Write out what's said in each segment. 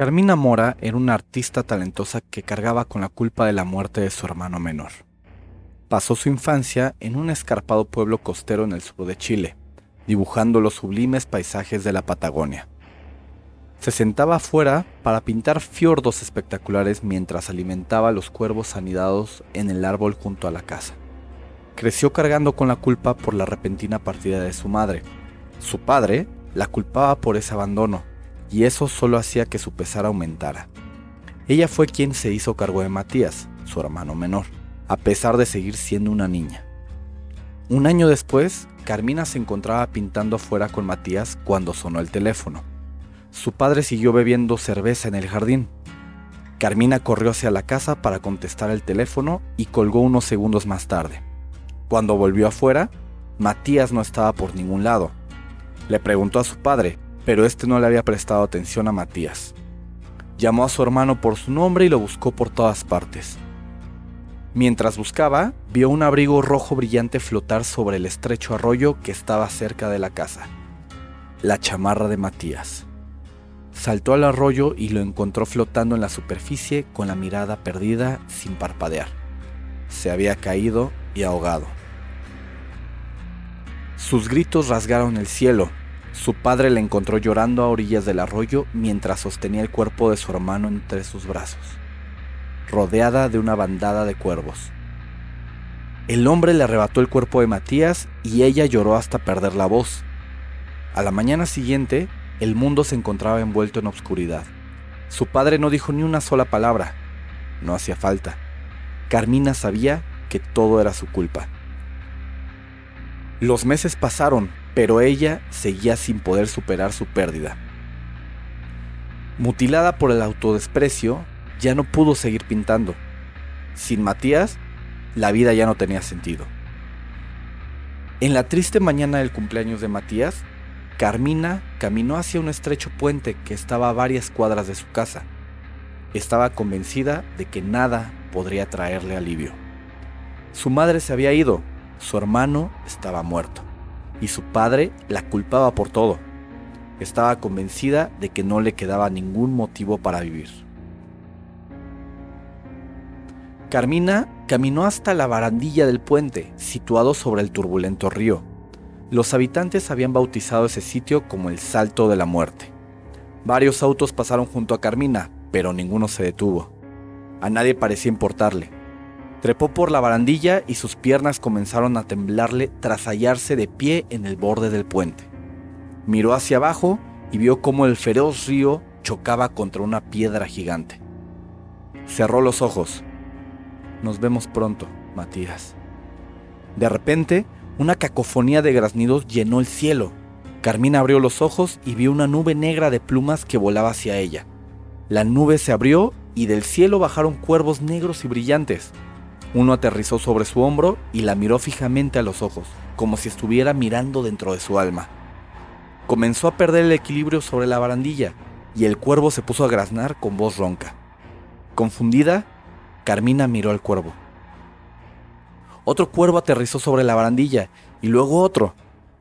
Carmina Mora era una artista talentosa que cargaba con la culpa de la muerte de su hermano menor. Pasó su infancia en un escarpado pueblo costero en el sur de Chile, dibujando los sublimes paisajes de la Patagonia. Se sentaba afuera para pintar fiordos espectaculares mientras alimentaba a los cuervos anidados en el árbol junto a la casa. Creció cargando con la culpa por la repentina partida de su madre. Su padre la culpaba por ese abandono y eso solo hacía que su pesar aumentara. Ella fue quien se hizo cargo de Matías, su hermano menor, a pesar de seguir siendo una niña. Un año después, Carmina se encontraba pintando afuera con Matías cuando sonó el teléfono. Su padre siguió bebiendo cerveza en el jardín. Carmina corrió hacia la casa para contestar el teléfono y colgó unos segundos más tarde. Cuando volvió afuera, Matías no estaba por ningún lado. Le preguntó a su padre, pero este no le había prestado atención a Matías. Llamó a su hermano por su nombre y lo buscó por todas partes. Mientras buscaba, vio un abrigo rojo brillante flotar sobre el estrecho arroyo que estaba cerca de la casa. La chamarra de Matías. Saltó al arroyo y lo encontró flotando en la superficie con la mirada perdida sin parpadear. Se había caído y ahogado. Sus gritos rasgaron el cielo su padre la encontró llorando a orillas del arroyo mientras sostenía el cuerpo de su hermano entre sus brazos, rodeada de una bandada de cuervos. El hombre le arrebató el cuerpo de Matías y ella lloró hasta perder la voz. A la mañana siguiente, el mundo se encontraba envuelto en obscuridad. Su padre no dijo ni una sola palabra. No hacía falta. Carmina sabía que todo era su culpa. Los meses pasaron pero ella seguía sin poder superar su pérdida. Mutilada por el autodesprecio, ya no pudo seguir pintando. Sin Matías, la vida ya no tenía sentido. En la triste mañana del cumpleaños de Matías, Carmina caminó hacia un estrecho puente que estaba a varias cuadras de su casa. Estaba convencida de que nada podría traerle alivio. Su madre se había ido, su hermano estaba muerto y su padre la culpaba por todo. Estaba convencida de que no le quedaba ningún motivo para vivir. Carmina caminó hasta la barandilla del puente, situado sobre el turbulento río. Los habitantes habían bautizado ese sitio como el Salto de la Muerte. Varios autos pasaron junto a Carmina, pero ninguno se detuvo. A nadie parecía importarle. Trepó por la barandilla y sus piernas comenzaron a temblarle tras hallarse de pie en el borde del puente. Miró hacia abajo y vio cómo el feroz río chocaba contra una piedra gigante. Cerró los ojos. Nos vemos pronto, Matías. De repente, una cacofonía de graznidos llenó el cielo. Carmina abrió los ojos y vio una nube negra de plumas que volaba hacia ella. La nube se abrió y del cielo bajaron cuervos negros y brillantes. Uno aterrizó sobre su hombro y la miró fijamente a los ojos, como si estuviera mirando dentro de su alma. Comenzó a perder el equilibrio sobre la barandilla y el cuervo se puso a graznar con voz ronca. Confundida, Carmina miró al cuervo. Otro cuervo aterrizó sobre la barandilla y luego otro.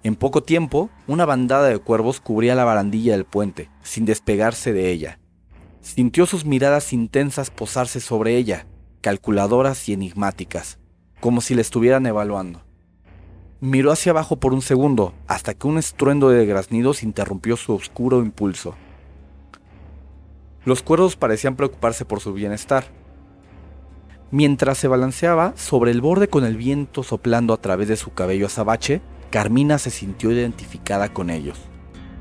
En poco tiempo, una bandada de cuervos cubría la barandilla del puente, sin despegarse de ella. Sintió sus miradas intensas posarse sobre ella calculadoras y enigmáticas, como si le estuvieran evaluando. Miró hacia abajo por un segundo, hasta que un estruendo de graznidos interrumpió su oscuro impulso. Los cuervos parecían preocuparse por su bienestar. Mientras se balanceaba sobre el borde con el viento soplando a través de su cabello azabache, Carmina se sintió identificada con ellos.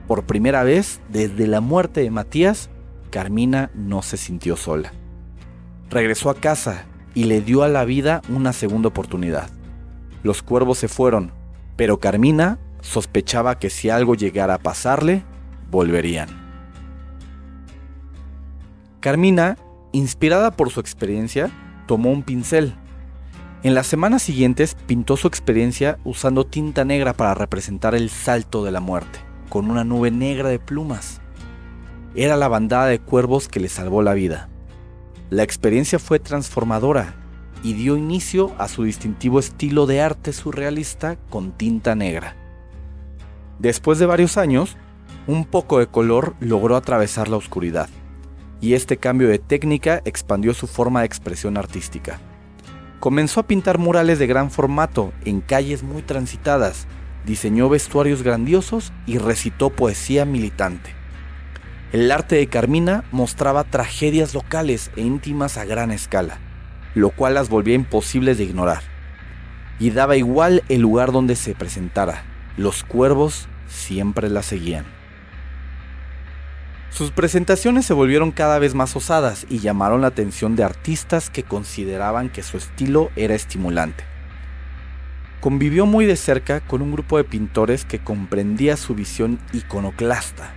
Por primera vez, desde la muerte de Matías, Carmina no se sintió sola regresó a casa y le dio a la vida una segunda oportunidad. Los cuervos se fueron, pero Carmina sospechaba que si algo llegara a pasarle, volverían. Carmina, inspirada por su experiencia, tomó un pincel. En las semanas siguientes pintó su experiencia usando tinta negra para representar el salto de la muerte, con una nube negra de plumas. Era la bandada de cuervos que le salvó la vida. La experiencia fue transformadora y dio inicio a su distintivo estilo de arte surrealista con tinta negra. Después de varios años, un poco de color logró atravesar la oscuridad. y este cambio de técnica expandió su forma de expresión artística. Comenzó a pintar murales de gran formato en calles muy transitadas, diseñó vestuarios grandiosos y recitó poesía militante. El arte de Carmina mostraba tragedias locales e íntimas a gran escala, lo cual las volvía imposibles de ignorar. Y daba igual el lugar donde se presentara, los cuervos siempre la seguían. Sus presentaciones se volvieron cada vez más osadas y llamaron la atención de artistas que consideraban que su estilo era estimulante. Convivió muy de cerca con un grupo de pintores que comprendía su visión iconoclasta.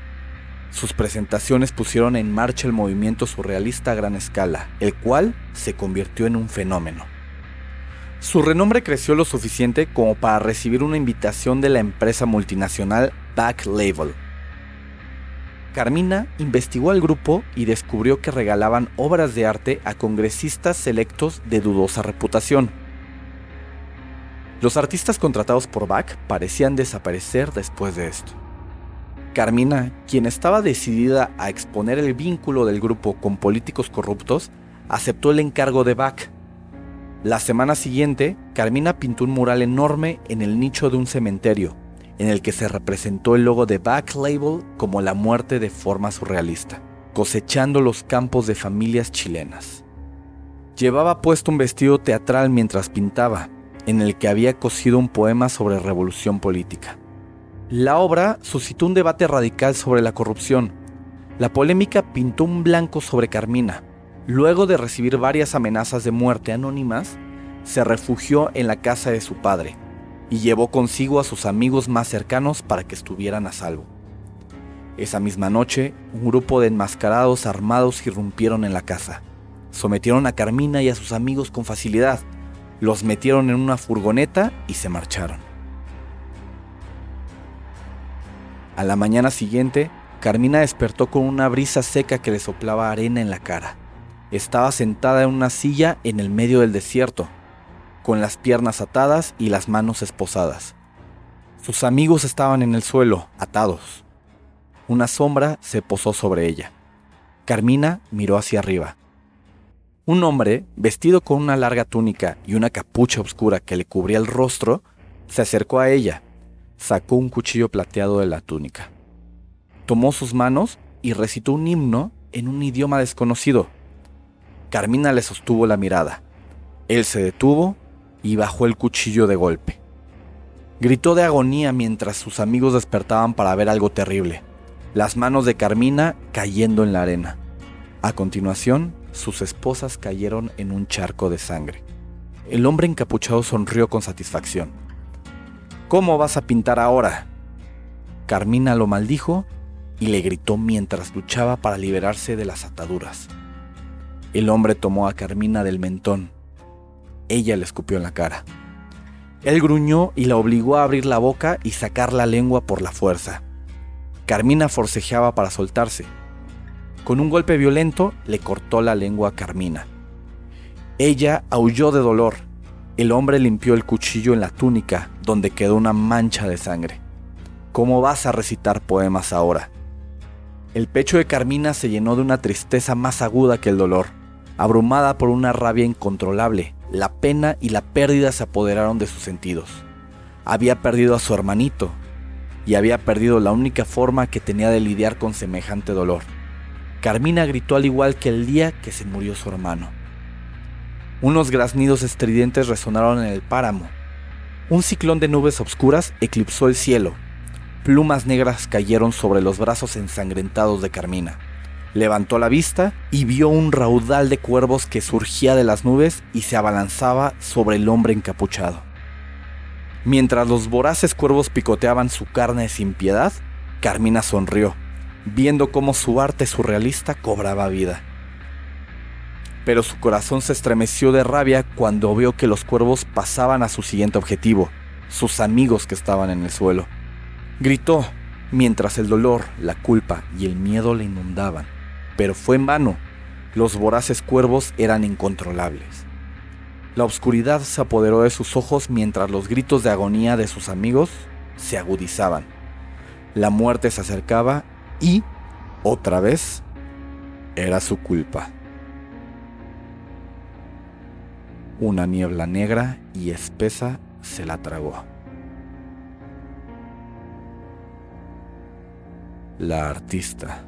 Sus presentaciones pusieron en marcha el movimiento surrealista a gran escala, el cual se convirtió en un fenómeno. Su renombre creció lo suficiente como para recibir una invitación de la empresa multinacional Back Label. Carmina investigó al grupo y descubrió que regalaban obras de arte a congresistas selectos de dudosa reputación los artistas contratados por Bach parecían desaparecer después de esto. Carmina, quien estaba decidida a exponer el vínculo del grupo con políticos corruptos, aceptó el encargo de Bach. La semana siguiente, Carmina pintó un mural enorme en el nicho de un cementerio, en el que se representó el logo de Back Label como la muerte de forma surrealista, cosechando los campos de familias chilenas. Llevaba puesto un vestido teatral mientras pintaba, en el que había cosido un poema sobre revolución política. La obra suscitó un debate radical sobre la corrupción. La polémica pintó un blanco sobre Carmina. Luego de recibir varias amenazas de muerte anónimas, se refugió en la casa de su padre y llevó consigo a sus amigos más cercanos para que estuvieran a salvo. Esa misma noche, un grupo de enmascarados armados irrumpieron en la casa. Sometieron a Carmina y a sus amigos con facilidad, los metieron en una furgoneta y se marcharon. A la mañana siguiente, Carmina despertó con una brisa seca que le soplaba arena en la cara. Estaba sentada en una silla en el medio del desierto, con las piernas atadas y las manos esposadas. Sus amigos estaban en el suelo, atados. Una sombra se posó sobre ella. Carmina miró hacia arriba. Un hombre, vestido con una larga túnica y una capucha oscura que le cubría el rostro, se acercó a ella, sacó un cuchillo plateado de la túnica. Tomó sus manos y recitó un himno en un idioma desconocido. Carmina le sostuvo la mirada. Él se detuvo y bajó el cuchillo de golpe. Gritó de agonía mientras sus amigos despertaban para ver algo terrible. Las manos de Carmina cayendo en la arena. A continuación, sus esposas cayeron en un charco de sangre. El hombre encapuchado sonrió con satisfacción. ¿Cómo vas a pintar ahora? Carmina lo maldijo y le gritó mientras luchaba para liberarse de las ataduras. El hombre tomó a Carmina del mentón. Ella le escupió en la cara. Él gruñó y la obligó a abrir la boca y sacar la lengua por la fuerza. Carmina forcejeaba para soltarse, con un golpe violento le cortó la lengua a Carmina. Ella aulló de dolor. El hombre limpió el cuchillo en la túnica, donde quedó una mancha de sangre. ¿Cómo vas a recitar poemas ahora? El pecho de Carmina se llenó de una tristeza más aguda que el dolor. Abrumada por una rabia incontrolable, la pena y la pérdida se apoderaron de sus sentidos. Había perdido a su hermanito y había perdido la única forma que tenía de lidiar con semejante dolor. Carmina gritó al igual que el día que se murió su hermano. Unos graznidos estridentes resonaron en el páramo. Un ciclón de nubes obscuras eclipsó el cielo. Plumas negras cayeron sobre los brazos ensangrentados de Carmina. Levantó la vista y vio un raudal de cuervos que surgía de las nubes y se abalanzaba sobre el hombre encapuchado. Mientras los voraces cuervos picoteaban su carne sin piedad, Carmina sonrió viendo cómo su arte surrealista cobraba vida. Pero su corazón se estremeció de rabia cuando vio que los cuervos pasaban a su siguiente objetivo, sus amigos que estaban en el suelo. Gritó, mientras el dolor, la culpa y el miedo le inundaban, pero fue en vano. Los voraces cuervos eran incontrolables. La oscuridad se apoderó de sus ojos mientras los gritos de agonía de sus amigos se agudizaban. La muerte se acercaba y, otra vez, Era su culpa. Una niebla negra y espesa se la tragó. La artista